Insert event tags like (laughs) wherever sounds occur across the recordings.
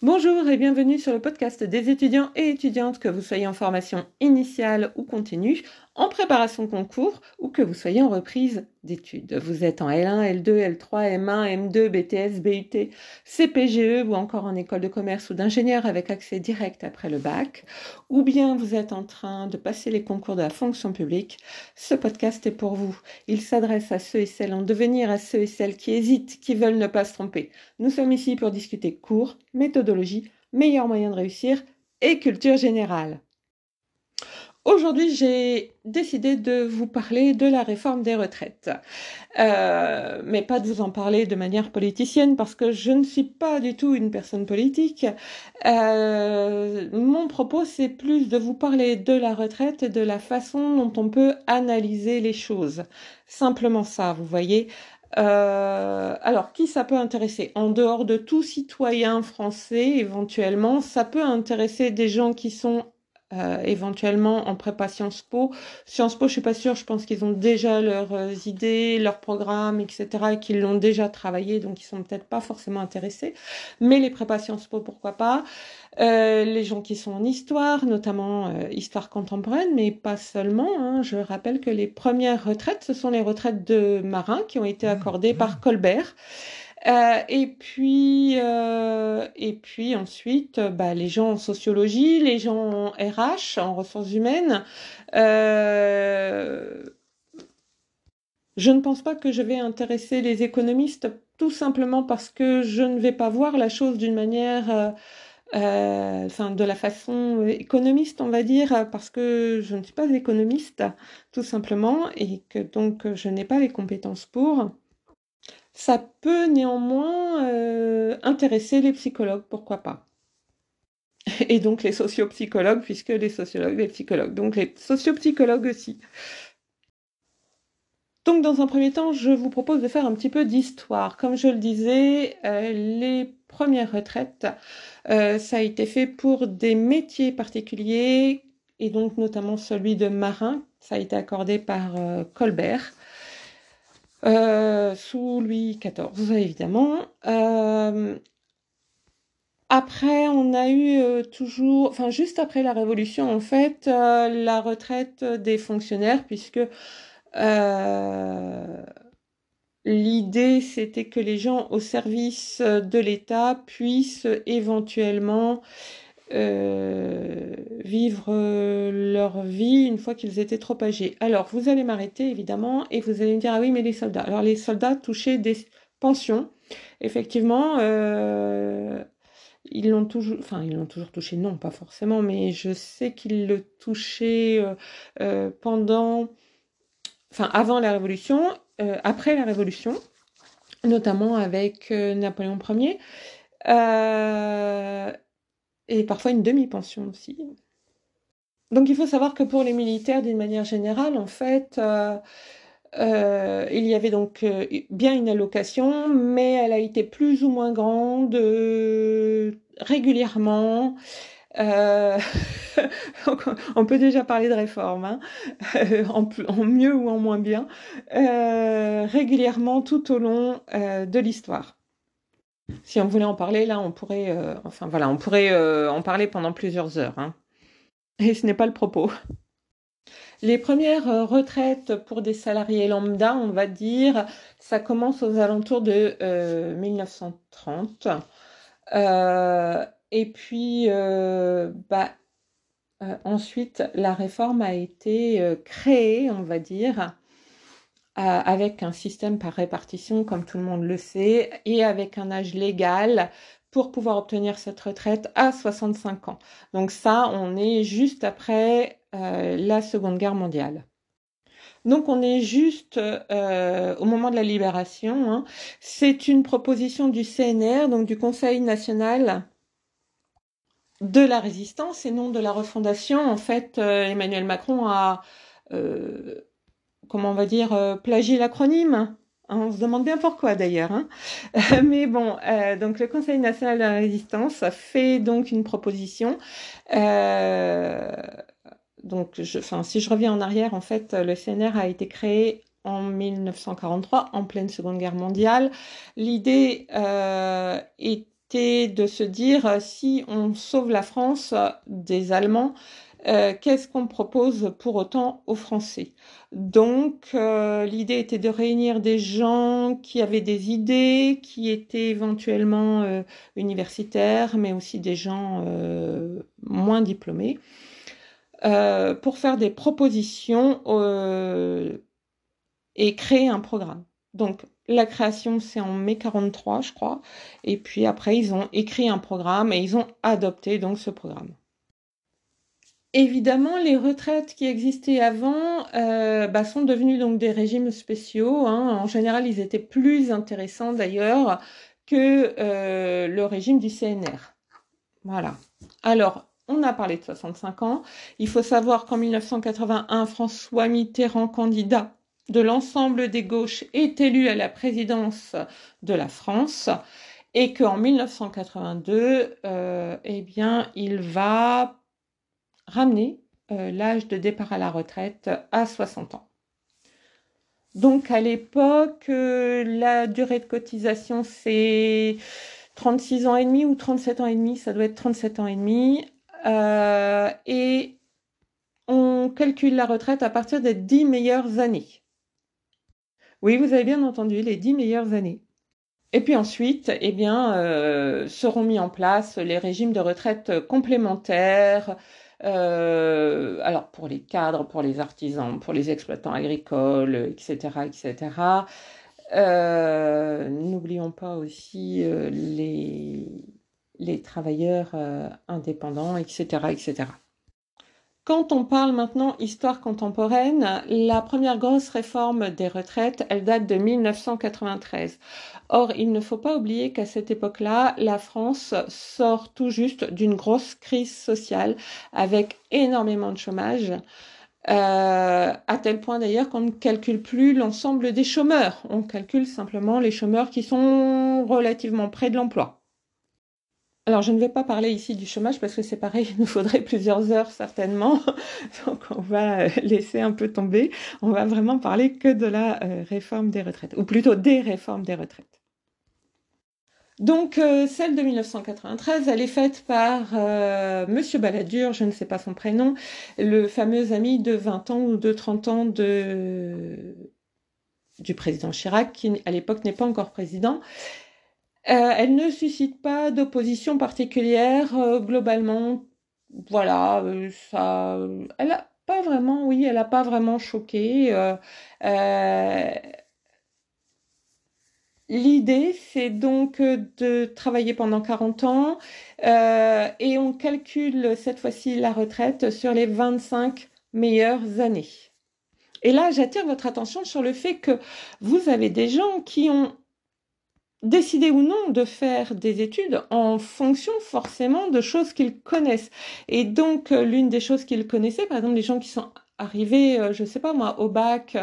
Bonjour et bienvenue sur le podcast des étudiants et étudiantes, que vous soyez en formation initiale ou continue, en préparation concours ou que vous soyez en reprise d'études. Vous êtes en L1, L2, L3, M1, M2, BTS, BUT, CPGE ou encore en école de commerce ou d'ingénieur avec accès direct après le bac, ou bien vous êtes en train de passer les concours de la fonction publique. Ce podcast est pour vous. Il s'adresse à ceux et celles en devenir, à ceux et celles qui hésitent, qui veulent ne pas se tromper. Nous sommes ici pour discuter cours, méthodologie, meilleurs moyens de réussir et culture générale. Aujourd'hui, j'ai décidé de vous parler de la réforme des retraites, euh, mais pas de vous en parler de manière politicienne parce que je ne suis pas du tout une personne politique. Euh, mon propos, c'est plus de vous parler de la retraite et de la façon dont on peut analyser les choses. Simplement ça, vous voyez. Euh, alors, qui ça peut intéresser? En dehors de tout citoyen français, éventuellement, ça peut intéresser des gens qui sont euh, éventuellement en prépa Sciences Po. Sciences Po, je suis pas sûre, je pense qu'ils ont déjà leurs euh, idées, leurs programmes, etc., et qu'ils l'ont déjà travaillé, donc ils sont peut-être pas forcément intéressés. Mais les prépa Sciences Po, pourquoi pas? Euh, Les gens qui sont en histoire, notamment histoire contemporaine, mais pas seulement. Hein. Je rappelle que les premières retraites, ce sont les retraites de marins qui ont été accordées par Colbert. Euh, et puis euh, et puis ensuite, bah, les gens en sociologie, les gens en RH, en ressources humaines. Euh, je ne pense pas que je vais intéresser les économistes tout simplement parce que je ne vais pas voir la chose d'une manière, enfin de la façon économiste, on va dire, parce que je ne suis pas économiste, tout simplement, et que donc je n'ai pas les compétences pour. Ça peut néanmoins euh, intéresser les psychologues, pourquoi pas. (laughs) Et donc les sociopsychologues, puisque les sociologues, les psychologues. Donc les sociopsychologues aussi. Donc dans un premier temps, je vous propose de faire un petit peu d'histoire. Comme je le disais, euh, les premières retraites, euh, ça a été fait pour des métiers particuliers, et donc notamment celui de marin. Ça a été accordé par Colbert. Euh, sous Louis XIV, évidemment. Euh, après, on a eu euh, toujours, enfin juste après la Révolution, en fait, la retraite des fonctionnaires, puisque l'idée, c'était que les gens au service de l'État puissent éventuellement euh, vivre euh, leur vie une fois qu'ils étaient trop âgés. Alors, vous allez m'arrêter évidemment et vous allez me dire ah oui mais les soldats. Alors les soldats touchaient des pensions. Effectivement, euh, ils l'ont toujours, enfin ils l'ont toujours touché, non pas forcément, mais je sais qu'ils le touchaient pendant, enfin avant la Révolution, après la Révolution, notamment avec Napoléon Ier et parfois une demi-pension aussi. Donc il faut savoir que pour les militaires, d'une manière générale, en fait, euh, euh, il y avait donc euh, bien une allocation, mais elle a été plus ou moins grande régulièrement. (laughs) on peut déjà parler de réforme, hein, en, en, mieux ou en moins bien, régulièrement tout au long de l'histoire. Si on voulait en parler, là, on pourrait, euh, enfin voilà, on pourrait euh, en parler pendant plusieurs heures. Hein. Et ce n'est pas le propos. Les premières euh, retraites pour des salariés lambda, on va dire, ça commence aux alentours de 1930. et puis, bah, ensuite, la réforme a été créée, on va dire, avec un système par répartition, comme tout le monde le sait, et avec un âge légal pour pouvoir obtenir cette retraite à 65 ans. Donc ça, on est juste après euh, la Seconde Guerre mondiale. Donc on est juste euh, au moment de la libération. Hein. C'est une proposition du CNR, donc du Conseil national de la résistance et non de la refondation. En fait, euh, Emmanuel Macron a comment on va dire, euh, plagier l'acronyme. Hein, on se demande bien pourquoi d'ailleurs. Hein. (laughs) Mais bon, euh, donc le Conseil national de la résistance a fait donc une proposition. Euh, donc, enfin, si je reviens en arrière, en fait, le CNR a été créé en 1943, en pleine Seconde Guerre mondiale. L'idée c'était de se dire si on sauve la France des Allemands, euh, qu'est-ce qu'on propose pour autant aux Français? Donc, euh, l'idée était de réunir des gens qui avaient des idées, qui étaient éventuellement euh, universitaires, mais aussi des gens moins diplômés, pour faire des propositions et créer un programme. Donc, la création, c'est en mai 43, je crois. Et puis après, ils ont écrit un programme et ils ont adopté donc ce programme. Évidemment, les retraites qui existaient avant euh, bah, sont devenues donc des régimes spéciaux. Hein. En général, ils étaient plus intéressants d'ailleurs que euh, le régime du CNR. Voilà. Alors, on a parlé de 65 ans. Il faut savoir qu'en 1981, François Mitterrand, candidat de l'ensemble des gauches, est élu à la présidence de la France et qu'en 1982, euh, eh bien, il va ramener euh, l'âge de départ à la retraite à 60 ans. Donc à l'époque, euh, la durée de cotisation, c'est 36 ans et demi ou 37 ans et demi, ça doit être 37 ans et demi. Euh, et on calcule la retraite à partir des 10 meilleures années. Oui, vous avez bien entendu, les 10 meilleures années. Et puis ensuite, eh bien, seront mis en place les régimes de retraite complémentaires, euh, alors pour les cadres, pour les artisans, pour les exploitants agricoles, etc., etc. Euh, n'oublions pas aussi euh, les, les travailleurs indépendants, etc., etc. Quand on parle maintenant histoire contemporaine, la première grosse réforme des retraites, elle date de 1993. Or, il ne faut pas oublier qu'à cette époque-là, la France sort tout juste d'une grosse crise sociale avec énormément de chômage. Euh, à tel point d'ailleurs qu'on ne calcule plus l'ensemble des chômeurs. On calcule simplement les chômeurs qui sont relativement près de l'emploi. Alors, je ne vais pas parler ici du chômage parce que c'est pareil, (laughs) il nous faudrait plusieurs heures certainement. (laughs) Donc, on va euh, laisser un peu tomber. On va vraiment parler que de la euh, réforme des retraites, ou plutôt des réformes des retraites. Donc, euh, celle de 1993, elle est faite par Monsieur Balladur, je ne sais pas son prénom, le fameux ami de 20 ans ou de 30 ans du président Chirac, qui à l'époque n'est pas encore président. Euh, elle ne suscite pas d'opposition particulière euh, globalement. Voilà, euh, ça, elle a pas vraiment, oui, elle a pas vraiment choqué. L'idée, c'est donc de travailler pendant 40 ans et on calcule cette fois-ci la retraite sur les 25 meilleures années. Et là, j'attire votre attention sur le fait que vous avez des gens qui ont décider ou non de faire des études en fonction forcément de choses qu'ils connaissent. Et donc, euh, l'une des choses qu'ils connaissaient, par exemple, les gens qui sont arrivés, euh, je sais pas moi, au bac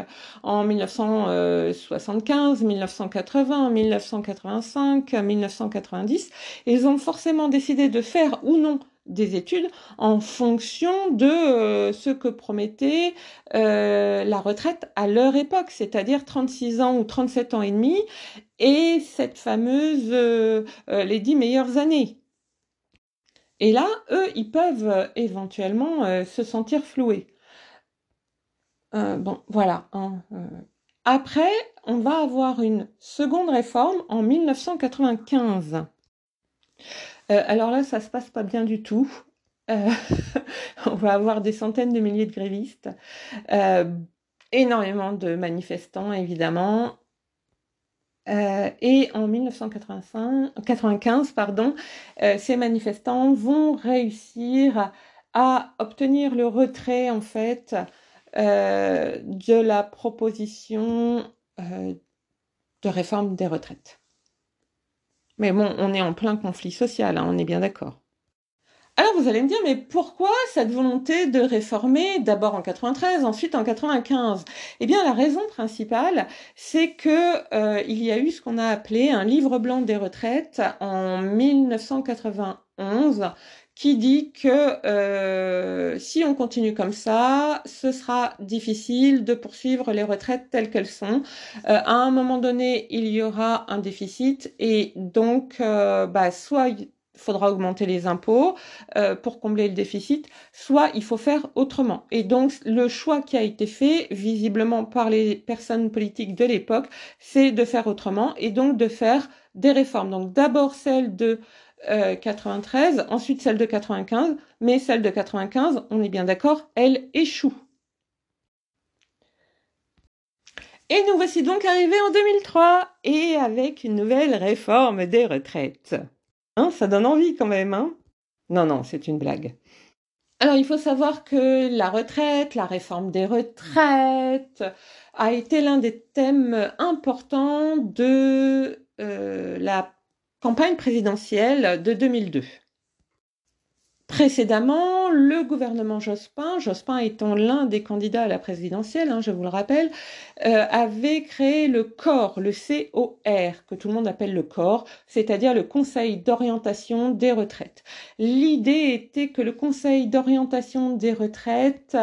en 1975, 1980, 1985, 1990, ils ont forcément décidé de faire ou non des études en fonction de euh, ce que promettait euh, la retraite à leur époque, c'est-à-dire 36 ans ou 37 ans et demi, et cette fameuse euh, les 10 meilleures années. Et là, eux, ils peuvent éventuellement se sentir floués. bon, voilà. Hein, Après, on va avoir une seconde réforme en 1995. Euh, alors là, ça se passe pas bien du tout. Euh, (laughs) on va avoir des centaines de milliers de grévistes, euh, énormément de manifestants évidemment. Et en 1995, pardon, ces manifestants vont réussir à obtenir le retrait en fait de la proposition de réforme des retraites. Mais bon, on est en plein conflit social, hein, on est bien d'accord. Alors vous allez me dire, mais pourquoi cette volonté de réformer d'abord en 93, ensuite en 95 Eh bien, la raison principale, c'est que euh, il y a eu ce qu'on a appelé un livre blanc des retraites en 1991 qui dit que euh, si on continue comme ça, ce sera difficile de poursuivre les retraites telles qu'elles sont. Euh, à un moment donné, il y aura un déficit et donc, bah, soit faudra augmenter les impôts euh, pour combler le déficit, soit il faut faire autrement. Et donc, le choix qui a été fait, visiblement par les personnes politiques de l'époque, c'est de faire autrement et donc de faire des réformes. Donc, d'abord celle de 93, ensuite celle de 95, mais celle de 95, on est bien d'accord, elle échoue. Et nous voici donc arrivés en 2003 et avec une nouvelle réforme des retraites. Hein, ça donne envie quand même, hein Non, non, c'est une blague. Alors, il faut savoir que la retraite, la réforme des retraites, a été l'un des thèmes importants de euh, la campagne présidentielle de 2002. Précédemment, le gouvernement Jospin, Jospin étant l'un des candidats à la présidentielle, hein, je vous le rappelle, euh, avait créé le COR, le COR, que tout le monde appelle le COR, c'est-à-dire le Conseil d'orientation des retraites. L'idée était que le Conseil d'orientation des retraites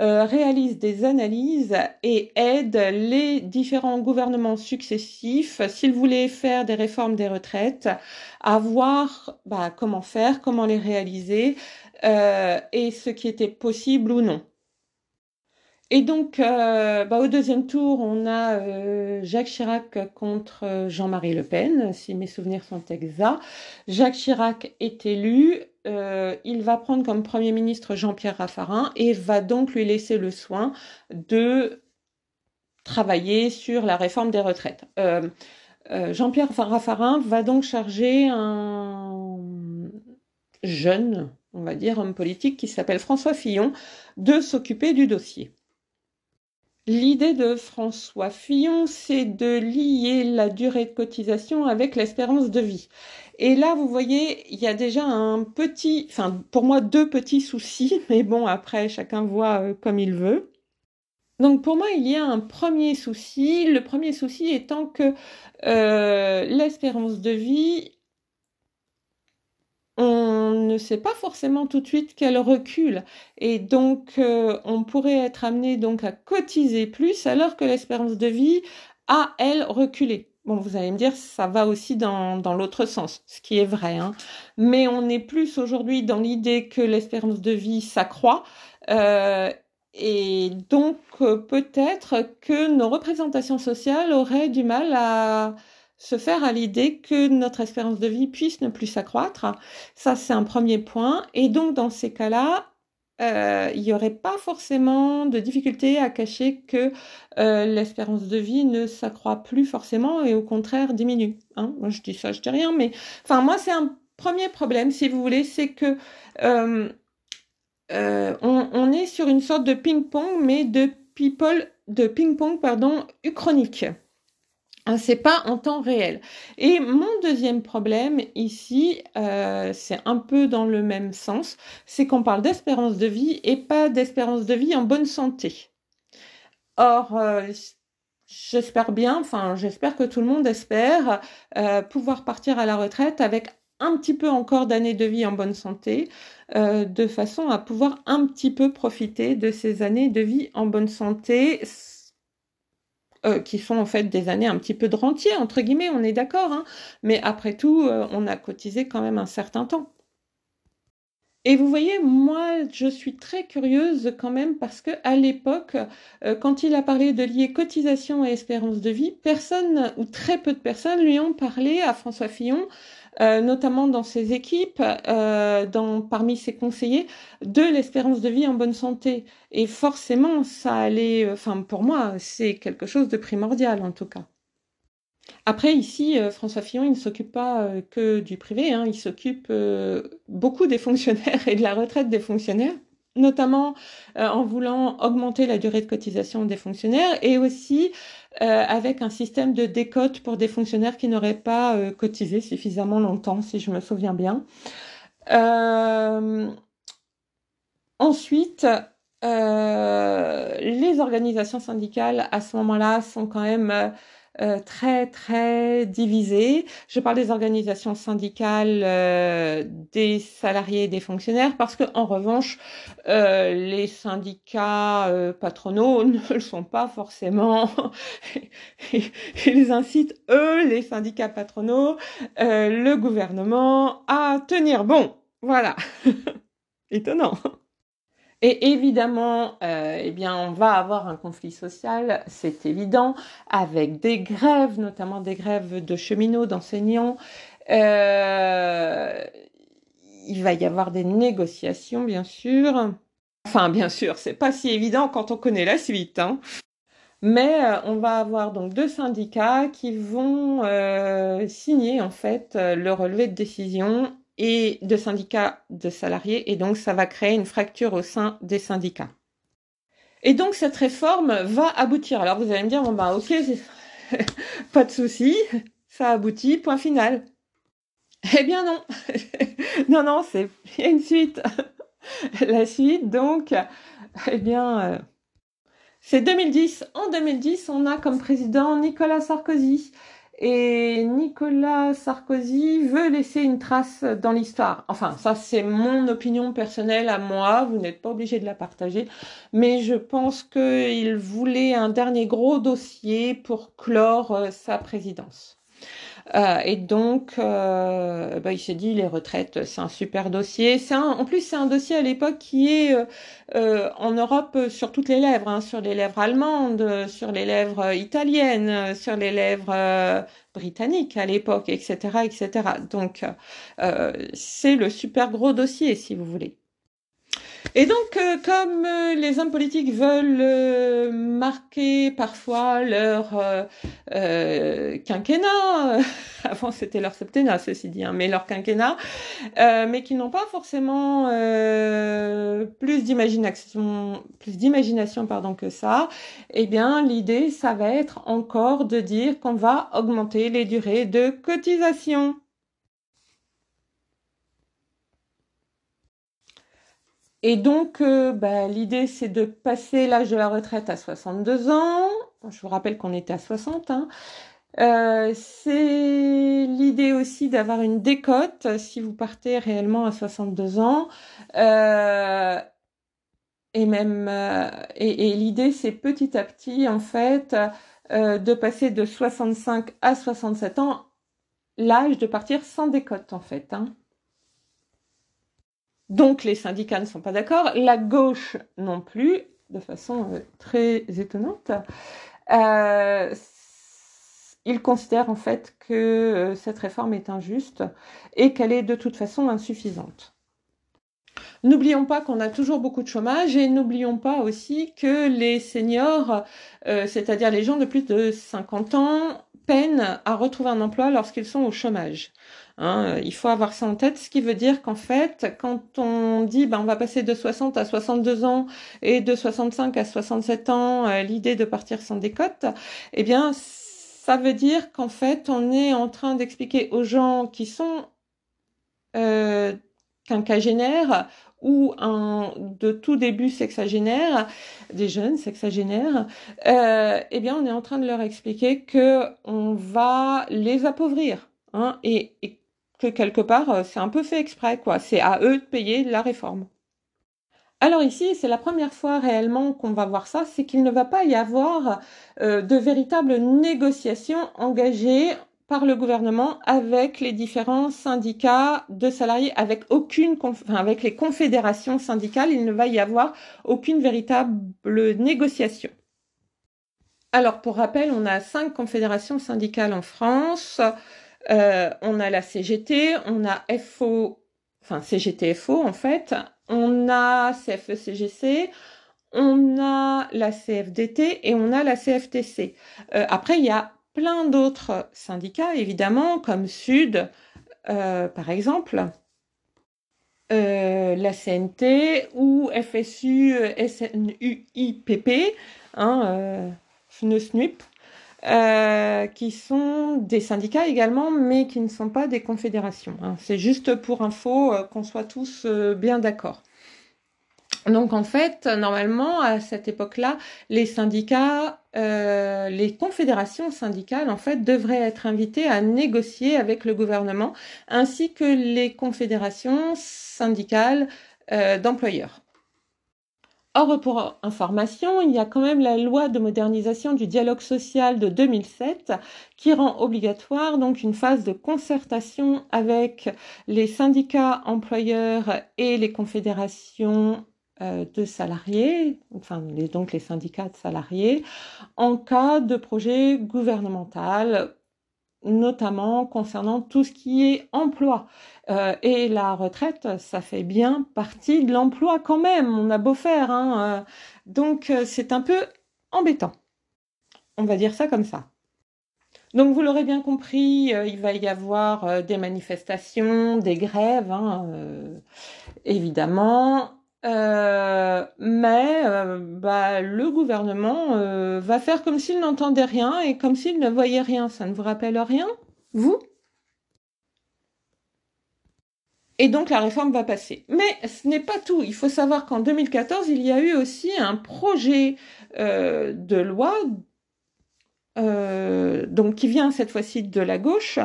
euh, réalise des analyses et aide les différents gouvernements successifs, s'ils voulaient faire des réformes des retraites, à voir bah, comment faire, comment les réaliser euh, et ce qui était possible ou non. Et donc, euh, bah, au deuxième tour, on a euh, Jacques Chirac contre Jean-Marie Le Pen, si mes souvenirs sont exacts. Jacques Chirac est élu. il va prendre comme Premier ministre Jean-Pierre Raffarin et va donc lui laisser le soin de travailler sur la réforme des retraites. Jean-Pierre Raffarin va donc charger un jeune, on va dire, homme politique qui s'appelle François Fillon de s'occuper du dossier. L'idée de François Fillon, c'est de lier la durée de cotisation avec l'espérance de vie. Et là, vous voyez, il y a déjà un petit, enfin, pour moi, deux petits soucis, (laughs) mais bon, après, chacun voit euh, comme il veut. Donc pour moi, il y a un premier souci. Le premier souci étant que euh, l'espérance de vie, on ne sait pas forcément tout de suite qu'elle recule. Et donc euh, on pourrait être amené donc à cotiser plus alors que l'espérance de vie a, elle, reculé. Bon, vous allez me dire, ça va aussi dans, dans l'autre sens, ce qui est vrai. Hein. Mais on est plus aujourd'hui dans l'idée que l'espérance de vie s'accroît euh, et donc, euh, peut-être que nos représentations sociales auraient du mal à se faire à l'idée que notre espérance de vie puisse ne plus s'accroître. Ça, c'est un premier point. Et donc, dans ces cas-là, euh, il n'y aurait pas forcément de difficulté à cacher que euh, l'espérance de vie ne s'accroît plus forcément et au contraire diminue. Hein moi, je dis ça, je dis rien, mais enfin, moi, c'est un premier problème, si vous voulez, c'est que euh, on, est sur une sorte de ping-pong, mais de people, de ping-pong, pardon, uchronique. Hein, c'est pas en temps réel. Et mon deuxième problème ici, euh, c'est un peu dans le même sens, c'est qu'on parle d'espérance de vie et pas d'espérance de vie en bonne santé. Or, euh, j'espère bien, enfin, j'espère que tout le monde espère pouvoir partir à la retraite avec un petit peu encore d'années de vie en bonne santé, euh, de façon à pouvoir un petit peu profiter de ces années de vie en bonne santé, euh, qui sont en fait des années un petit peu de rentier, entre guillemets, on est d'accord, hein. mais après tout, euh, on a cotisé quand même un certain temps. Et vous voyez, moi, je suis très curieuse quand même parce que à l'époque, quand il a parlé de lier cotisation et espérance de vie, personne ou très peu de personnes lui ont parlé à François Fillon euh, notamment dans ses équipes, euh, dans, parmi ses conseillers, de l'espérance de vie en bonne santé. Et forcément, ça allait, enfin pour moi, c'est quelque chose de primordial en tout cas. Après, ici, euh, François Fillon, il ne s'occupe pas que du privé, hein, il s'occupe beaucoup des fonctionnaires et de la retraite des fonctionnaires notamment en voulant augmenter la durée de cotisation des fonctionnaires et aussi euh, avec un système de décote pour des fonctionnaires qui n'auraient pas euh, cotisé suffisamment longtemps, si je me souviens bien. Euh, ensuite, les organisations syndicales, à ce moment-là, sont quand même euh, très très divisé. Je parle des organisations syndicales euh, des salariés et des fonctionnaires parce que en revanche, euh, les syndicats patronaux (laughs) ne le sont pas forcément. (laughs) Ils incitent eux, les syndicats patronaux, le gouvernement à tenir bon. Voilà. (laughs) Étonnant. Et évidemment, euh, eh bien, on va avoir un conflit social, c'est évident, avec des grèves, notamment des grèves de cheminots, d'enseignants. Euh, il va y avoir des négociations, bien sûr. Enfin, bien sûr, c'est pas si évident quand on connaît la suite. Hein. Mais euh, on va avoir donc deux syndicats qui vont signer en fait le relevé de décision et de syndicats de salariés, et donc ça va créer une fracture au sein des syndicats. Et donc cette réforme va aboutir. Alors vous allez me dire, bon bah ok, (laughs) pas de souci, ça aboutit, point final. Eh bien non, (laughs) non, non, c'est une suite. (laughs) La suite, donc, eh bien, euh, c'est 2010. En 2010, on a comme président Nicolas Sarkozy. Et Nicolas Sarkozy veut laisser une trace dans l'histoire. Enfin, ça c'est mon opinion personnelle à moi, vous n'êtes pas obligé de la partager, mais je pense qu'il voulait un dernier gros dossier pour clore euh, sa présidence. Euh, et donc, euh, bah, il s'est dit les retraites, c'est un super dossier. C'est en plus, c'est un dossier à l'époque qui est euh, en Europe sur toutes les lèvres, hein, sur les lèvres allemandes, sur les lèvres italiennes, sur les lèvres britanniques à l'époque, etc., etc. Donc, c'est le super gros dossier, si vous voulez. Et donc, euh, comme euh, les hommes politiques veulent euh, marquer parfois leur quinquennat, (laughs) avant c'était leur septennat, ceci dit, hein, mais leur quinquennat, mais qui n'ont pas forcément plus d'imagination, plus d'imagination pardon que ça, eh bien l'idée, ça va être encore de dire qu'on va augmenter les durées de cotisation. Et donc, euh, bah, l'idée, c'est de passer l'âge de la retraite à 62 ans. Je vous rappelle qu'on était à 60. Hein. Euh, c'est l'idée aussi d'avoir une décote si vous partez réellement à 62 ans. Euh, et même, et, et l'idée, c'est petit à petit, en fait, de passer de 65 à 67 ans, l'âge de partir sans décote, en fait. Hein. Donc les syndicats ne sont pas d'accord, la gauche non plus, de façon euh, très étonnante. Euh, ils considèrent en fait que euh, cette réforme est injuste et qu'elle est de toute façon insuffisante. N'oublions pas qu'on a toujours beaucoup de chômage et n'oublions pas aussi que les seniors, c'est-à-dire les gens de plus de 50 ans, peinent à retrouver un emploi lorsqu'ils sont au chômage. Hein, il faut avoir ça en tête, ce qui veut dire qu'en fait, quand on dit ben, on va passer de 60 à 62 ans et de 65 à 67 ans, euh, l'idée de partir sans décote, eh bien, ça veut dire qu'en fait, on est en train d'expliquer aux gens qui sont euh, quinquagénaires ou de tout début sexagénaire, des jeunes sexagénaires, euh, eh bien, on est en train de leur expliquer que on va les appauvrir. Hein, et que quelque part, euh, c'est un peu fait exprès, quoi. C'est à eux de payer la réforme. Alors ici, c'est la première fois réellement qu'on va voir ça, c'est qu'il ne va pas y avoir euh, de véritables négociations engagées par le gouvernement avec les différents syndicats de salariés, avec aucune, enfin, avec les confédérations syndicales, il ne va y avoir aucune véritable négociation. Alors pour rappel, on a cinq confédérations syndicales en France. Euh, on a la CGT, on a FO, enfin CGT-FO en fait, on a CFE-CGC, on a la CFDT et on a la CFTC. Euh, après, il y a plein d'autres syndicats, évidemment, comme Sud, euh, par exemple, la CNT ou FSU, SNUIPP, hein, FNUSNUIP. Euh, qui sont des syndicats également, mais qui ne sont pas des confédérations. Hein. C'est juste pour info euh, qu'on soit tous euh, bien d'accord. Donc en fait, normalement, à cette époque-là, les syndicats euh, les confédérations syndicales en fait devraient être invitées à négocier avec le gouvernement ainsi que les confédérations syndicales d'employeurs. Or, pour information, il y a quand même la loi de modernisation du dialogue social de 2007 qui rend obligatoire donc une phase de concertation avec les syndicats employeurs et les confédérations euh, de salariés, enfin donc les syndicats de salariés, en cas de projet gouvernemental notamment concernant tout ce qui est emploi. Euh, et la retraite, ça fait bien partie de l'emploi quand même, on a beau faire. Hein, euh. donc euh, c'est un peu embêtant. On va dire ça comme ça. Donc vous l'aurez bien compris, il va y avoir des manifestations, des grèves, hein, évidemment. Euh, mais euh, bah, le gouvernement euh, va faire comme s'il n'entendait rien et comme s'il ne voyait rien. Ça ne vous rappelle rien, vous? Et donc la réforme va passer. Mais ce n'est pas tout. Il faut savoir qu'en 2014, il y a eu aussi un projet de loi qui vient cette fois-ci de la gauche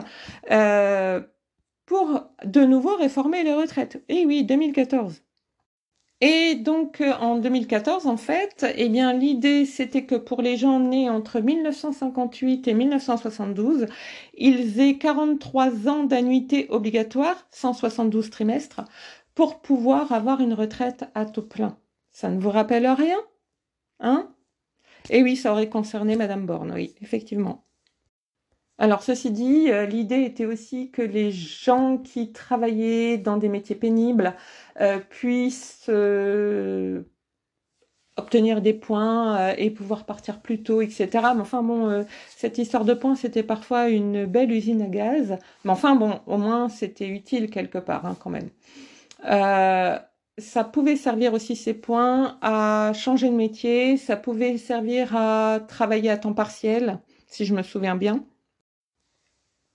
pour de nouveau réformer les retraites. Et oui, 2014. Et donc euh, en 2014, en fait, eh bien l'idée c'était que pour les gens nés entre 1958 et 1972, ils aient 43 ans d'annuité obligatoire, 172 trimestres, pour pouvoir avoir une retraite à taux plein. Ça ne vous rappelle rien Hein? Et oui, ça aurait concerné Madame Borne, oui, effectivement. Alors, ceci dit, euh, l'idée était aussi que les gens qui travaillaient dans des métiers pénibles euh, puissent euh, obtenir des points et pouvoir partir plus tôt, etc. Mais enfin, bon, cette histoire de points, c'était parfois une belle usine à gaz. Mais enfin, bon, au moins, c'était utile quelque part, hein, quand même. ça pouvait servir aussi ces points à changer de métier, ça pouvait servir à travailler à temps partiel, si je me souviens bien.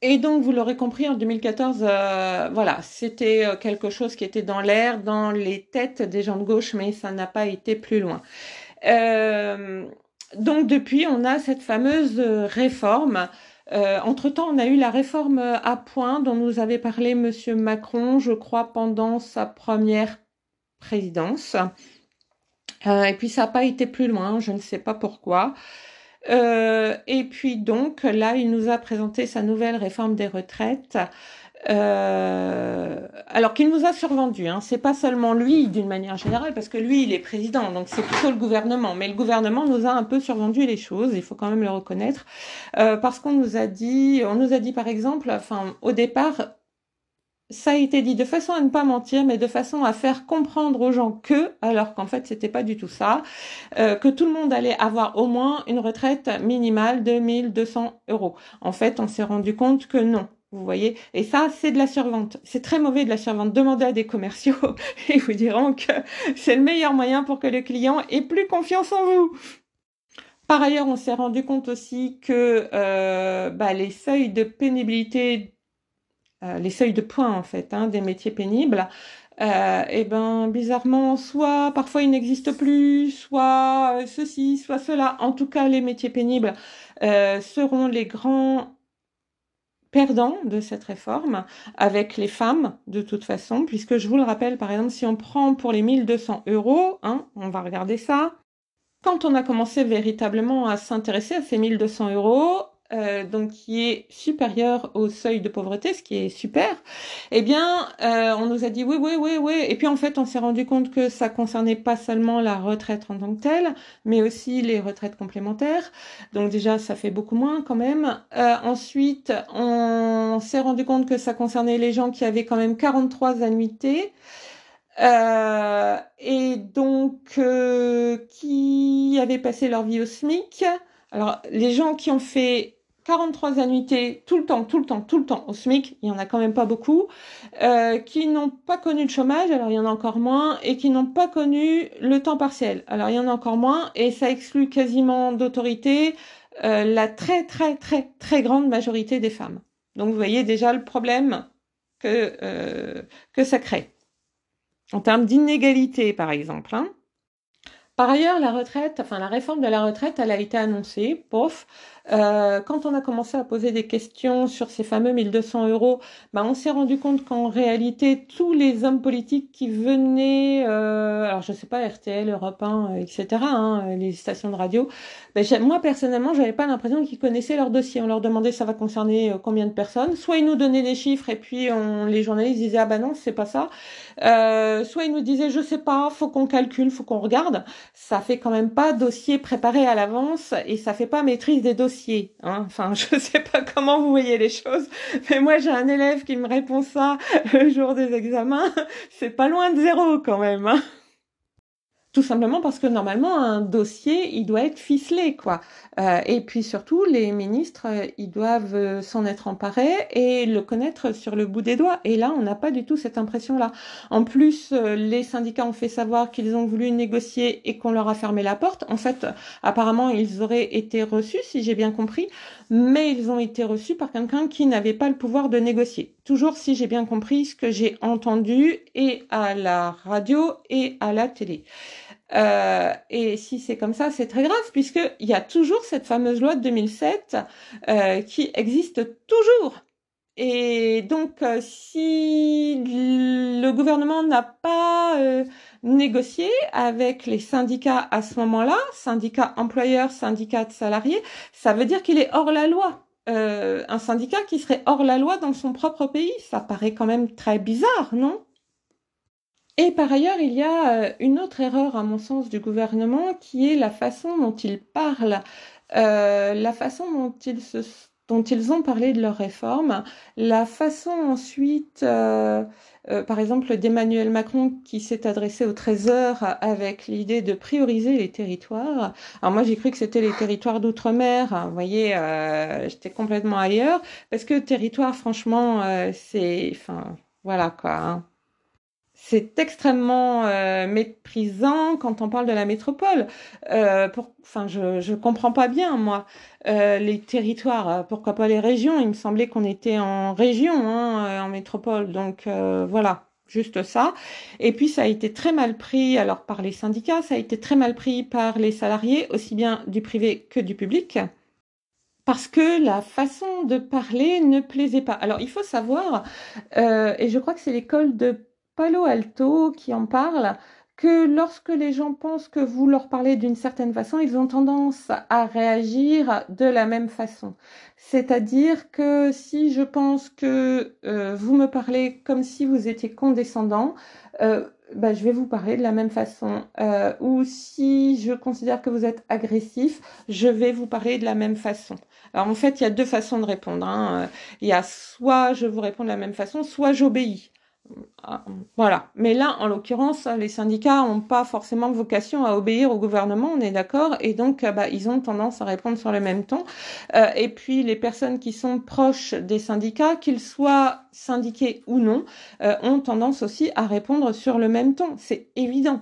Et donc, vous l'aurez compris, en 2014, euh, voilà, c'était euh, quelque chose qui était dans l'air, dans les têtes des gens de gauche, mais ça n'a pas été plus loin. Euh, donc, depuis, on a cette fameuse réforme. Entre-temps, on a eu la réforme à point dont nous avait parlé Monsieur Macron, je crois, pendant sa première présidence. et puis, ça n'a pas été plus loin, je ne sais pas pourquoi. Euh, et puis donc là, il nous a présenté sa nouvelle réforme des retraites. Euh, alors qu'il nous a survendu, hein. c'est pas seulement lui d'une manière générale, parce que lui il est président, donc c'est plutôt le gouvernement, mais le gouvernement nous a un peu survendu les choses, il faut quand même le reconnaître, euh, parce qu'on nous a dit, on nous a dit par exemple, enfin au départ, ça a été dit de façon à ne pas mentir, mais de façon à faire comprendre aux gens que, alors qu'en fait c'était pas du tout ça, euh, que tout le monde allait avoir au moins une retraite minimale de 1200 euros. En fait, on s'est rendu compte que non. Vous voyez Et ça, c'est de la survente. C'est très mauvais de la survente. Demandez à des commerciaux (laughs) et ils vous diront que c'est le meilleur moyen pour que le client ait plus confiance en vous. Par ailleurs, on s'est rendu compte aussi que euh, bah, les seuils de pénibilité euh, les seuils de points en fait hein, des métiers pénibles, euh, et ben bizarrement soit parfois ils n'existent plus, soit euh, ceci, soit cela. En tout cas, les métiers pénibles euh, seront les grands perdants de cette réforme avec les femmes de toute façon, puisque je vous le rappelle, par exemple, si on prend pour les 1200 euros, hein, on va regarder ça. Quand on a commencé véritablement à s'intéresser à ces 1200 euros, euh, donc qui est supérieur au seuil de pauvreté, ce qui est super, eh bien, euh, on nous a dit oui, oui, oui, oui. Et puis en fait, on s'est rendu compte que ça concernait pas seulement la retraite en tant que telle, mais aussi les retraites complémentaires. Donc déjà, ça fait beaucoup moins quand même. Euh, ensuite, on s'est rendu compte que ça concernait les gens qui avaient quand même 43 annuités. Euh, et donc qui avaient passé leur vie au SMIC. Alors les gens qui ont fait 43 annuités tout le temps, tout le temps, tout le temps au SMIC, il y en a quand même pas beaucoup, euh, qui n'ont pas connu le chômage, alors il y en a encore moins, et qui n'ont pas connu le temps partiel, alors il y en a encore moins, et ça exclut quasiment d'autorité euh, la très très très très grande majorité des femmes. Donc vous voyez déjà le problème que euh, que ça crée en termes d'inégalité par exemple. Hein. Par ailleurs, la retraite, réforme de la retraite, elle a été annoncée, pof. Euh, quand on a commencé à poser des questions sur ces fameux 1200 euros, bah, on s'est rendu compte qu'en réalité, tous les hommes politiques qui venaient, euh, alors je sais pas, RTL, Europe 1, etc., hein, les stations de radio, bah, moi personnellement, j'avais pas l'impression qu'ils connaissaient leur dossier. On leur demandait ça va concerner euh, combien de personnes? Soit ils nous donnaient des chiffres et puis on, les journalistes disaient ah bah non, c'est pas ça. Euh, soit ils nous disaient je sais pas, faut qu'on calcule, faut qu'on regarde. Ça fait quand même pas dossier préparé à l'avance et ça fait pas maîtrise des dossiers Hein. Enfin, (laughs) je sais pas comment vous voyez les choses, mais moi j'ai un élève qui me répond ça le jour des examens. (laughs) C'est pas loin de zéro quand même. Hein. Tout simplement parce que normalement un dossier il doit être ficelé quoi. Euh, et puis surtout les ministres ils doivent euh, s'en être emparés et le connaître sur le bout des doigts. Et là on n'a pas du tout cette impression là. En plus euh, les syndicats ont fait savoir qu'ils ont voulu négocier et qu'on leur a fermé la porte. En fait apparemment ils auraient été reçus si j'ai bien compris, mais ils ont été reçus par quelqu'un qui n'avait pas le pouvoir de négocier. Toujours si j'ai bien compris ce que j'ai entendu et à la radio et à la télé. Euh, et si c'est comme ça, c'est très grave, puisqu'il y a toujours cette fameuse loi de 2007 euh, qui existe toujours. Et donc, euh, si le gouvernement n'a pas euh, négocié avec les syndicats à ce moment-là, syndicats employeurs, syndicats de salariés, ça veut dire qu'il est hors la loi. Euh, un syndicat qui serait hors la loi dans son propre pays, ça paraît quand même très bizarre, non? Et par ailleurs, il y a euh, une autre erreur, à mon sens, du gouvernement, qui est la façon dont ils parlent, euh, la façon dont ils, se, dont ils ont parlé de leur réforme, la façon ensuite, euh, par exemple, d'Emmanuel Macron qui s'est adressé au Trésor avec l'idée de prioriser les territoires. Alors moi, j'ai cru que c'était les territoires d'outre-mer. Vous voyez, j'étais complètement ailleurs, parce que territoire, franchement, c'est... Enfin, voilà quoi. Hein c'est extrêmement euh, méprisant quand on parle de la métropole. Euh, enfin, je je comprends pas bien moi euh, les territoires. Pourquoi pas les régions? Il me semblait qu'on était en région, hein, en métropole. Donc voilà, juste ça. Et puis ça a été très mal pris alors par les syndicats, ça a été très mal pris par les salariés, aussi bien du privé que du public parce que la façon de parler ne plaisait pas. Alors il faut savoir, et je crois que c'est l'école de Palo Alto qui en parle, que lorsque les gens pensent que vous leur parlez d'une certaine façon, ils ont tendance à réagir de la même façon. C'est-à-dire que si je pense que euh, vous me parlez comme si vous étiez condescendant, euh, bah, je vais vous parler de la même façon. Euh, ou si je considère que vous êtes agressif, je vais vous parler de la même façon. Alors en fait, il y a deux façons de répondre. Hein. Il y a soit je vous réponds de la même façon, soit j'obéis. Ah, voilà. Mais là, en l'occurrence, les syndicats n'ont pas forcément vocation à obéir au gouvernement, on est d'accord, et donc euh, bah, ils ont tendance à répondre sur le même ton. Euh, et puis les personnes qui sont proches des syndicats, qu'ils soient syndiqués ou non, euh, ont tendance aussi à répondre sur le même ton. C'est évident.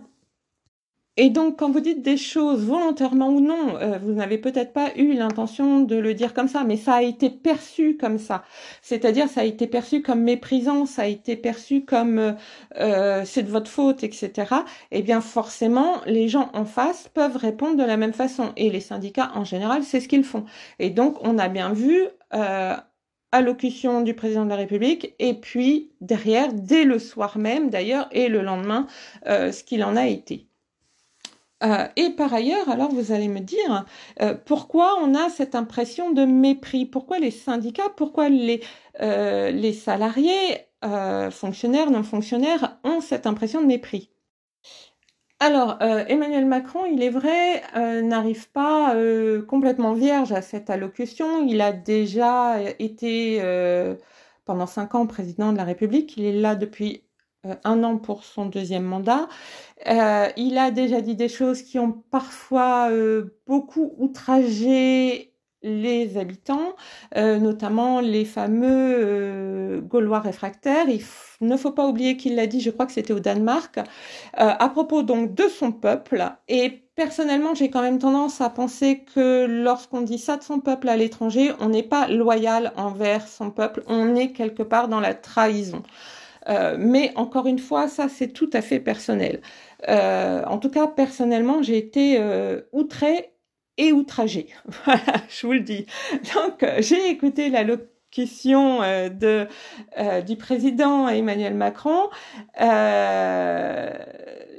Et donc, quand vous dites des choses volontairement ou non, euh, vous n'avez peut-être pas eu l'intention de le dire comme ça, mais ça a été perçu comme ça. C'est-à-dire, ça a été perçu comme méprisant, ça a été perçu comme euh, euh, c'est de votre faute, etc. Eh bien, forcément, les gens en face peuvent répondre de la même façon. Et les syndicats, en général, c'est ce qu'ils font. Et donc, on a bien vu allocution du président de la République, et puis derrière, dès le soir même d'ailleurs, et le lendemain, ce qu'il en a été. Euh, et par ailleurs, alors vous allez me dire, euh, pourquoi on a cette impression de mépris? Pourquoi les syndicats, pourquoi les, euh, salariés, fonctionnaires, non fonctionnaires, ont cette impression de mépris? Alors, Emmanuel Macron, il est vrai, n'arrive pas complètement vierge à cette allocution. Il a déjà été pendant cinq ans président de la République. Il est là depuis un an pour son deuxième mandat. Euh, il a déjà dit des choses qui ont parfois euh, beaucoup outragé les habitants, notamment les fameux Gaulois réfractaires. Il ne faut pas oublier qu'il l'a dit, je crois que c'était au Danemark, à propos donc de son peuple. Et personnellement, j'ai quand même tendance à penser que lorsqu'on dit ça de son peuple à l'étranger, on n'est pas loyal envers son peuple, on est quelque part dans la trahison. Mais encore une fois, ça c'est tout à fait personnel. en tout cas, personnellement, j'ai été outrée et outragée. (laughs) Voilà, je vous le dis. Donc, j'ai écouté la question de, du président Emmanuel Macron. Euh,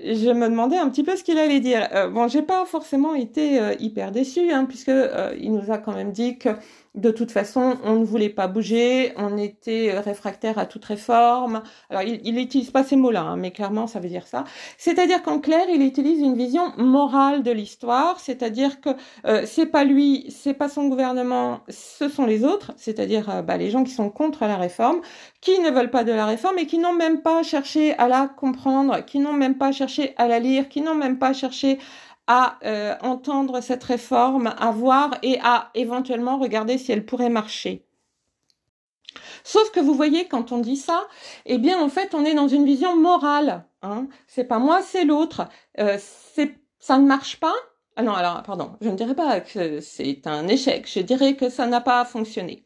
je me demandais un petit peu ce qu'il allait dire. Euh, bon, j'ai pas forcément été euh, hyper déçue, hein, puisque euh, il nous a quand même dit que de toute façon, on ne voulait pas bouger, on était réfractaire à toute réforme. Alors, il n'utilise pas ces mots-là, hein, mais clairement, ça veut dire ça. C'est-à-dire qu'en clair, il utilise une vision morale de l'histoire, c'est-à-dire que euh, c'est pas lui, c'est pas son gouvernement, ce sont les autres, c'est-à-dire bah, les gens qui sont contre la réforme, qui ne veulent pas de la réforme et qui n'ont même pas cherché à la comprendre, qui n'ont même pas cherché à la lire, qui n'ont même pas cherché à euh, entendre cette réforme, à voir et à éventuellement regarder si elle pourrait marcher. Sauf que vous voyez, quand on dit ça, eh bien, en fait, on est dans une vision morale. Hein. C'est pas moi, c'est l'autre. Euh, ça ne marche pas, ah non, alors, pardon, je ne dirais pas que c'est un échec, je dirais que ça n'a pas fonctionné.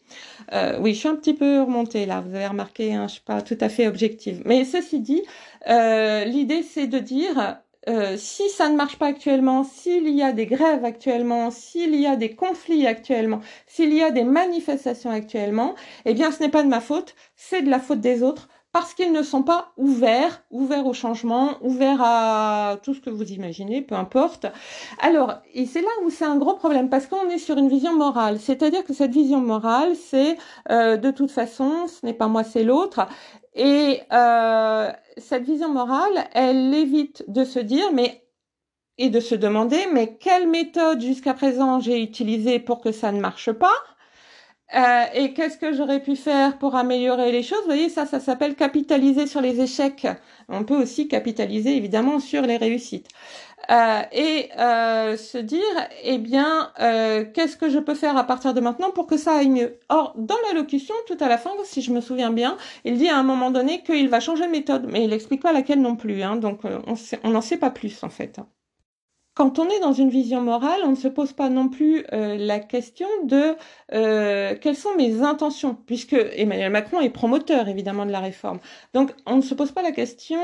Euh, oui, je suis un petit peu remontée là, vous avez remarqué, hein, je suis pas tout à fait objective. Mais ceci dit, euh, l'idée c'est de dire, euh, si ça ne marche pas actuellement, s'il y a des grèves actuellement, s'il y a des conflits actuellement, s'il y a des manifestations actuellement, eh bien ce n'est pas de ma faute, c'est de la faute des autres parce qu'ils ne sont pas ouverts, ouverts au changement, ouverts à tout ce que vous imaginez, peu importe. Alors, et c'est là où c'est un gros problème, parce qu'on est sur une vision morale. C'est-à-dire que cette vision morale, c'est euh, de toute façon, ce n'est pas moi, c'est l'autre. Et euh, cette vision morale, elle évite de se dire, mais et de se demander, mais quelle méthode jusqu'à présent j'ai utilisée pour que ça ne marche pas? Euh, et qu'est-ce que j'aurais pu faire pour améliorer les choses? Vous voyez, ça, ça s'appelle capitaliser sur les échecs. On peut aussi capitaliser évidemment sur les réussites. Euh, et euh, se dire, eh bien, euh, qu'est-ce que je peux faire à partir de maintenant pour que ça aille mieux? Or, dans l'allocution, tout à la fin, si je me souviens bien, il dit à un moment donné qu'il va changer de méthode, mais il n'explique pas laquelle non plus. Hein, donc, on n'en sait pas plus en fait. Quand on est dans une vision morale, on ne se pose pas non plus euh, la question de euh, quelles sont mes intentions, puisque Emmanuel Macron est promoteur évidemment de la réforme. Donc on ne se pose pas la question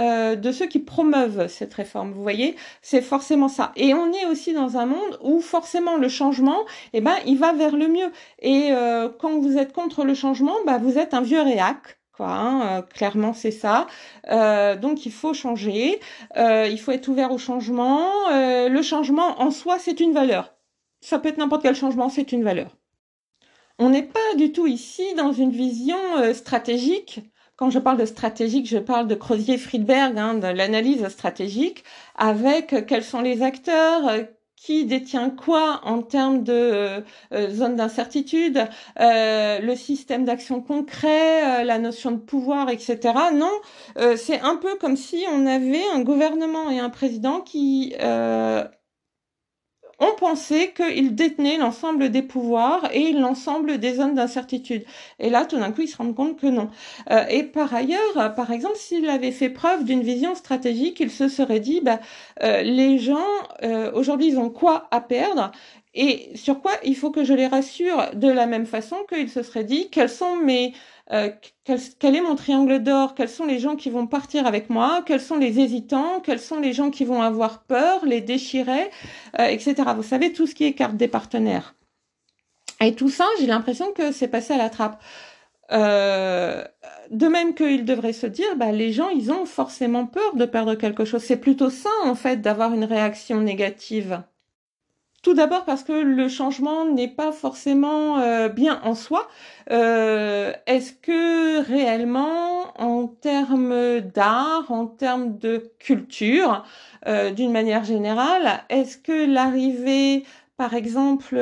euh, de ceux qui promeuvent cette réforme. Vous voyez, c'est forcément ça. Et on est aussi dans un monde où forcément le changement, eh ben, il va vers le mieux. Et quand vous êtes contre le changement, bah, vous êtes un vieux réac Quoi, hein, euh, clairement, c'est ça. Euh, donc, il faut changer. Euh, il faut être ouvert au changement. le changement en soi, c'est une valeur. Ça peut être n'importe quel changement, c'est une valeur. On n'est pas du tout ici dans une vision stratégique. Quand je parle de stratégique, je parle de Crozier-Friedberg, hein, de l'analyse stratégique, avec quels sont les acteurs, qui détient quoi en termes de euh, euh, zone d'incertitude, euh, le système d'action concret, la notion de pouvoir, etc. Non, c'est un peu comme si on avait un gouvernement et un président qui on pensait qu'il détenait l'ensemble des pouvoirs et l'ensemble des zones d'incertitude. Et là, tout d'un coup, ils se rendent compte que non. Euh, et par ailleurs, par exemple, s'il avait fait preuve d'une vision stratégique, il se serait dit, bah, euh, les gens, euh, aujourd'hui, ils ont quoi à perdre et sur quoi il faut que je les rassure de la même façon qu'il se serait dit, quels sont mes euh, quel, est mon triangle d'or, quels sont les gens qui vont partir avec moi, quels sont les hésitants, quels sont les gens qui vont avoir peur, les déchirer, euh, etc. Vous savez, tout ce qui est carte des partenaires. Et tout ça, j'ai l'impression que c'est passé à la trappe. Euh, de même qu'il devrait se dire, bah, les gens, ils ont forcément peur de perdre quelque chose. C'est plutôt ça, en fait, d'avoir une réaction négative. Tout d'abord parce que le changement n'est pas forcément euh, bien en soi. Euh, est-ce que réellement, en termes d'art, en termes de culture, euh, d'une manière générale, est-ce que l'arrivée, par exemple,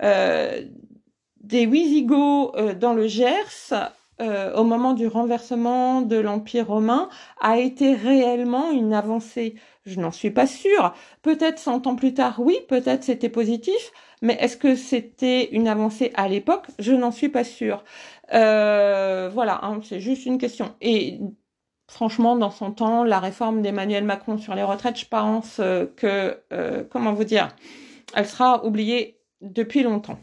des Wisigoths dans le Gers au moment du renversement de l'Empire romain a été réellement une avancée je n'en suis pas sûre. Peut-être 100 ans plus tard, oui, peut-être c'était positif, mais est-ce que c'était une avancée à l'époque? Je n'en suis pas sûre. Euh, voilà, hein, c'est juste une question. Et franchement, dans son temps, la réforme d'Emmanuel Macron sur les retraites, je pense euh, que, euh, comment vous dire, elle sera oubliée depuis longtemps.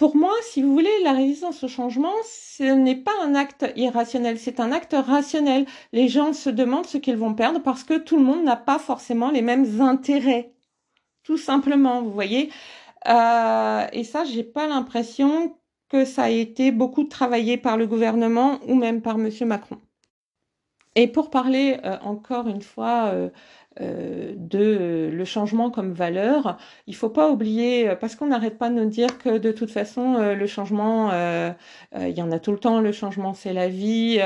Pour moi, si vous voulez, la résistance au changement, ce n'est pas un acte irrationnel, c'est un acte rationnel. Les gens se demandent ce qu'ils vont perdre parce que tout le monde n'a pas forcément les mêmes intérêts. Tout simplement, vous voyez. Euh, et ça, j'ai pas l'impression que ça a été beaucoup travaillé par le gouvernement ou même par Monsieur Macron. Et pour parler euh, encore une fois euh, de le changement comme valeur, il faut pas oublier, parce qu'on n'arrête pas de nous dire que de toute façon le changement, il y en a tout le temps, le changement c'est la vie.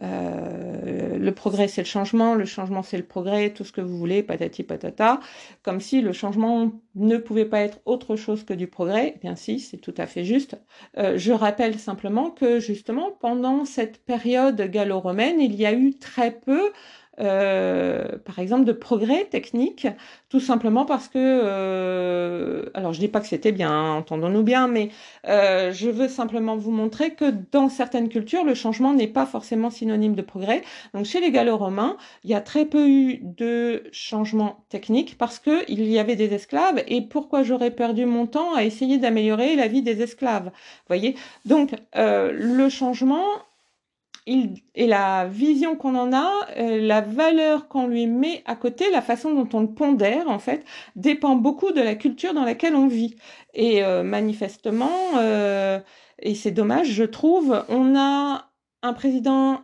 Euh, le progrès c'est le changement, le changement c'est le progrès, tout ce que vous voulez, patati patata, comme si le changement ne pouvait pas être autre chose que du progrès. Eh bien si, c'est tout à fait juste. Euh, je rappelle simplement que justement pendant cette période gallo-romaine, il y a eu très peu euh, par exemple, de progrès techniques, tout simplement parce que, euh, alors je dis pas que c'était bien, hein, entendons-nous bien, mais euh, je veux simplement vous montrer que dans certaines cultures, le changement n'est pas forcément synonyme de progrès. Donc chez les Gallo-Romains, il y a très peu eu de changements techniques parce que il y avait des esclaves. Et pourquoi j'aurais perdu mon temps à essayer d'améliorer la vie des esclaves? Voyez? Donc le changement et la vision qu'on en a, euh, la valeur qu'on lui met à côté, la façon dont on le pondère, en fait, dépend beaucoup de la culture dans laquelle on vit. Et euh, manifestement, euh, et c'est dommage, je trouve, on a un président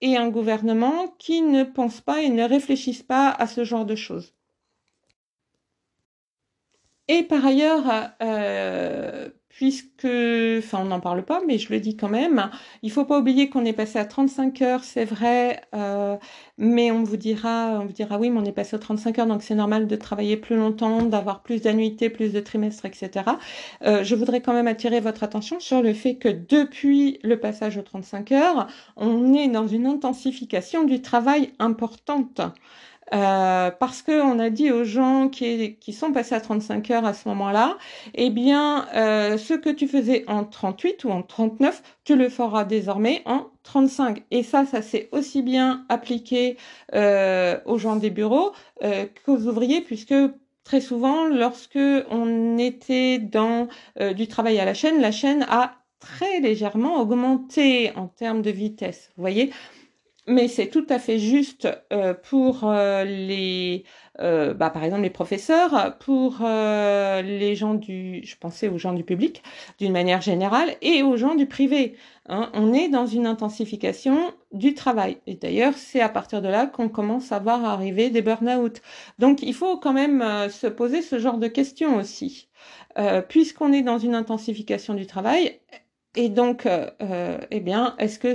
et un gouvernement qui ne pensent pas et ne réfléchissent pas à ce genre de choses. Et par ailleurs, puisque, enfin, on n'en parle pas, mais je le dis quand même. Il faut pas oublier qu'on est passé à 35 heures, c'est vrai, euh, mais on vous dira, on vous dira oui, mais on est passé à 35 heures, donc c'est normal de travailler plus longtemps, d'avoir plus d'annuités, plus de trimestres, etc. Euh, je voudrais quand même attirer votre attention sur le fait que depuis le passage aux 35 heures, on est dans une intensification du travail importante. Euh, parce qu'on a dit aux gens qui, qui, sont passés à 35 heures à ce moment-là, eh bien, euh, ce que tu faisais en 38 ou en 39, tu le feras désormais en 35. Et ça, ça s'est aussi bien appliqué euh, aux gens des bureaux euh, qu'aux ouvriers, puisque très souvent, lorsque on était dans euh, du travail à la chaîne, la chaîne a très légèrement augmenté en termes de vitesse. Vous voyez? Mais c'est tout à fait juste euh, pour euh, les, euh, bah, par exemple les professeurs, pour les gens du, je pensais aux gens du public d'une manière générale et aux gens du privé. Hein. On est dans une intensification du travail et d'ailleurs c'est à partir de là qu'on commence à voir arriver des burn-out. Donc il faut quand même se poser ce genre de questions aussi, puisqu'on est dans une intensification du travail. Et donc, eh bien, est-ce que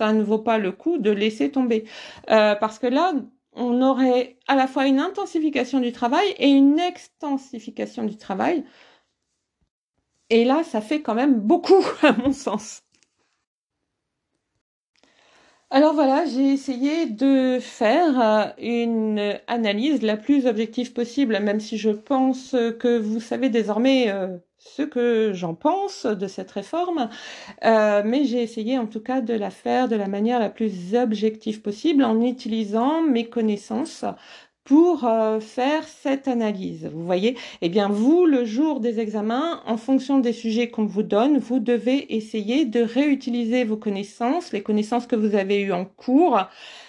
ça ne vaut pas le coup de laisser tomber. Euh, parce que là, on aurait à la fois une intensification du travail et une extensification du travail. Et là, ça fait quand même beaucoup, (laughs) à mon sens. Alors voilà, j'ai essayé de faire euh, une analyse la plus objective possible, même si je pense que vous savez désormais euh, ce que j'en pense de cette réforme, euh, mais j'ai essayé en tout cas de la faire de la manière la plus objective possible en utilisant mes connaissances pour euh, faire cette analyse. Vous voyez, eh bien vous, le jour des examens, en fonction des sujets qu'on vous donne, vous devez essayer de réutiliser vos connaissances, les connaissances que vous avez eues en cours,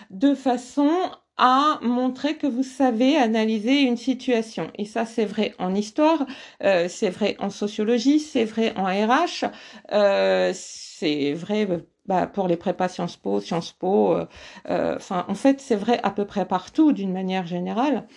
de façon à montrer que vous savez analyser une situation. Et ça, c'est vrai en histoire, euh, c'est vrai en sociologie, c'est vrai en RH, euh, c'est vrai bah, pour les prépas Sciences Po, Sciences Po. Euh, euh, enfin, en fait, c'est vrai à peu près partout d'une manière générale.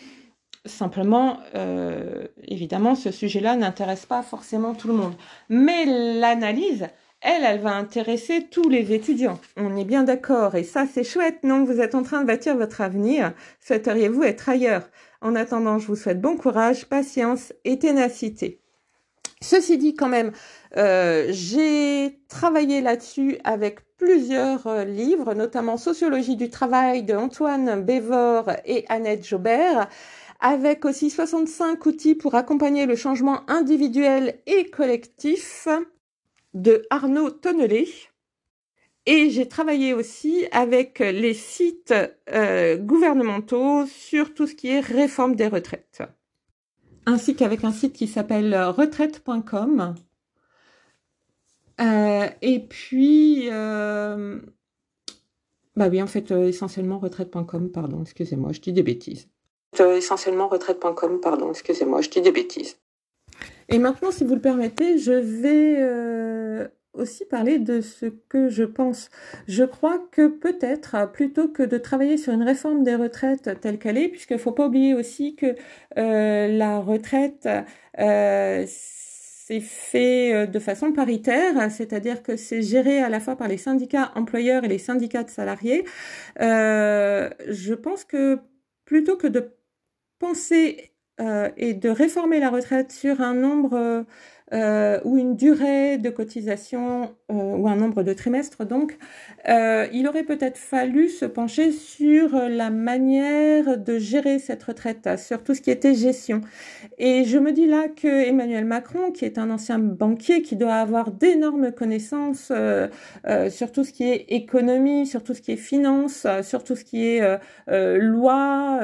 Simplement, euh, évidemment, ce sujet-là n'intéresse pas forcément tout le monde. Mais l'analyse, elle, elle va intéresser tous les étudiants. On est bien d'accord. Et ça, c'est chouette, non? Vous êtes en train de bâtir votre avenir. Souhaiteriez-vous être ailleurs? En attendant, je vous souhaite bon courage, patience et ténacité. Ceci dit, quand même, euh, j'ai travaillé là-dessus avec plusieurs euh, livres, notamment Sociologie du travail de Antoine Bévor et Annette Jobert, avec aussi 65 outils pour accompagner le changement individuel et collectif de Arnaud Tonnelet. Et j'ai travaillé aussi avec les sites euh, gouvernementaux sur tout ce qui est réforme des retraites. Ainsi qu'avec un site qui s'appelle retraite.com et puis, bah oui, en fait, essentiellement retraite.com, pardon, excusez-moi, je dis des bêtises. essentiellement retraite.com, pardon, excusez-moi, je dis des bêtises. Et maintenant, si vous le permettez, je vais aussi parler de ce que je pense. Je crois que peut-être, plutôt que de travailler sur une réforme des retraites telle qu'elle est, puisqu'il ne faut pas oublier aussi que euh, la retraite, euh, c'est fait euh, de façon paritaire, c'est-à-dire que c'est géré à la fois par les syndicats employeurs et les syndicats de salariés. je pense que plutôt que de penser et de réformer la retraite sur un nombre euh, ou une durée de cotisation euh, ou un nombre de trimestres. Donc, euh, il aurait peut-être fallu se pencher sur la manière de gérer cette retraite, sur tout ce qui était gestion. Et je me dis là que Emmanuel Macron, qui est un ancien banquier, qui doit avoir d'énormes connaissances sur tout ce qui est économie, sur tout ce qui est finance, sur tout ce qui est loi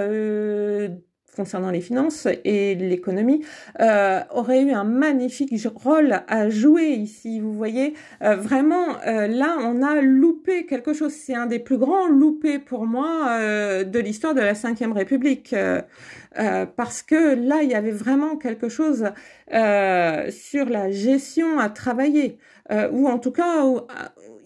concernant les finances et l'économie, euh, aurait eu un magnifique rôle à jouer ici. Vous voyez, euh, vraiment, euh, là, on a loupé quelque chose. C'est un des plus grands loupés pour moi de l'histoire de la Ve République. parce que là, il y avait vraiment quelque chose sur la gestion à travailler, ou en tout cas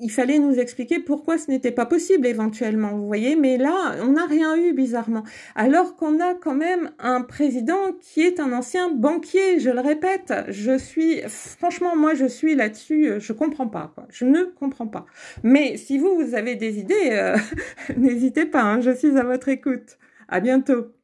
il fallait nous expliquer pourquoi ce n'était pas possible éventuellement, vous voyez, mais là, on n'a rien eu bizarrement. Alors qu'on a quand même un président qui est un ancien banquier, je le répète, je suis, franchement, moi je suis là-dessus, je comprends pas, quoi. je ne comprends pas. Mais si vous, vous avez des idées, euh, (laughs) n'hésitez pas, hein, je suis à votre écoute. À bientôt.